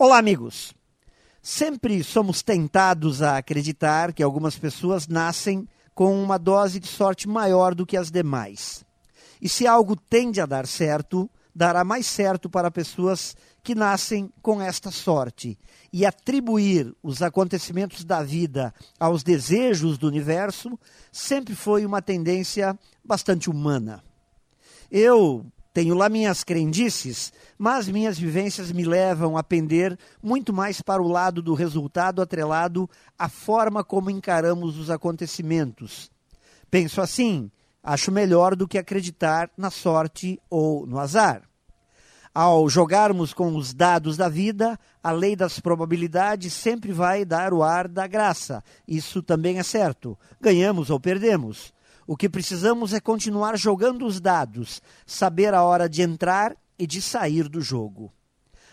Olá, amigos! Sempre somos tentados a acreditar que algumas pessoas nascem com uma dose de sorte maior do que as demais. E se algo tende a dar certo, dará mais certo para pessoas que nascem com esta sorte. E atribuir os acontecimentos da vida aos desejos do universo sempre foi uma tendência bastante humana. Eu tenho lá minhas crendices, mas minhas vivências me levam a pender muito mais para o lado do resultado atrelado à forma como encaramos os acontecimentos. Penso assim, acho melhor do que acreditar na sorte ou no azar. Ao jogarmos com os dados da vida, a lei das probabilidades sempre vai dar o ar da graça. Isso também é certo. Ganhamos ou perdemos. O que precisamos é continuar jogando os dados, saber a hora de entrar e de sair do jogo.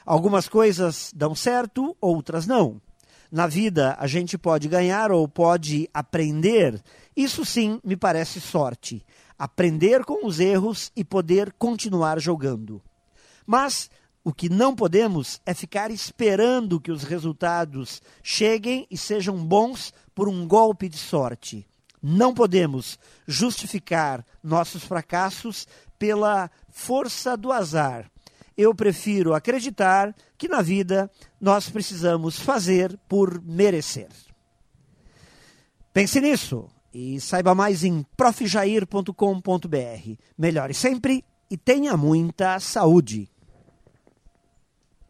Algumas coisas dão certo, outras não. Na vida, a gente pode ganhar ou pode aprender. Isso sim me parece sorte. Aprender com os erros e poder continuar jogando. Mas o que não podemos é ficar esperando que os resultados cheguem e sejam bons por um golpe de sorte. Não podemos justificar nossos fracassos pela força do azar. Eu prefiro acreditar que na vida nós precisamos fazer por merecer. Pense nisso e saiba mais em profjair.com.br. Melhore sempre e tenha muita saúde.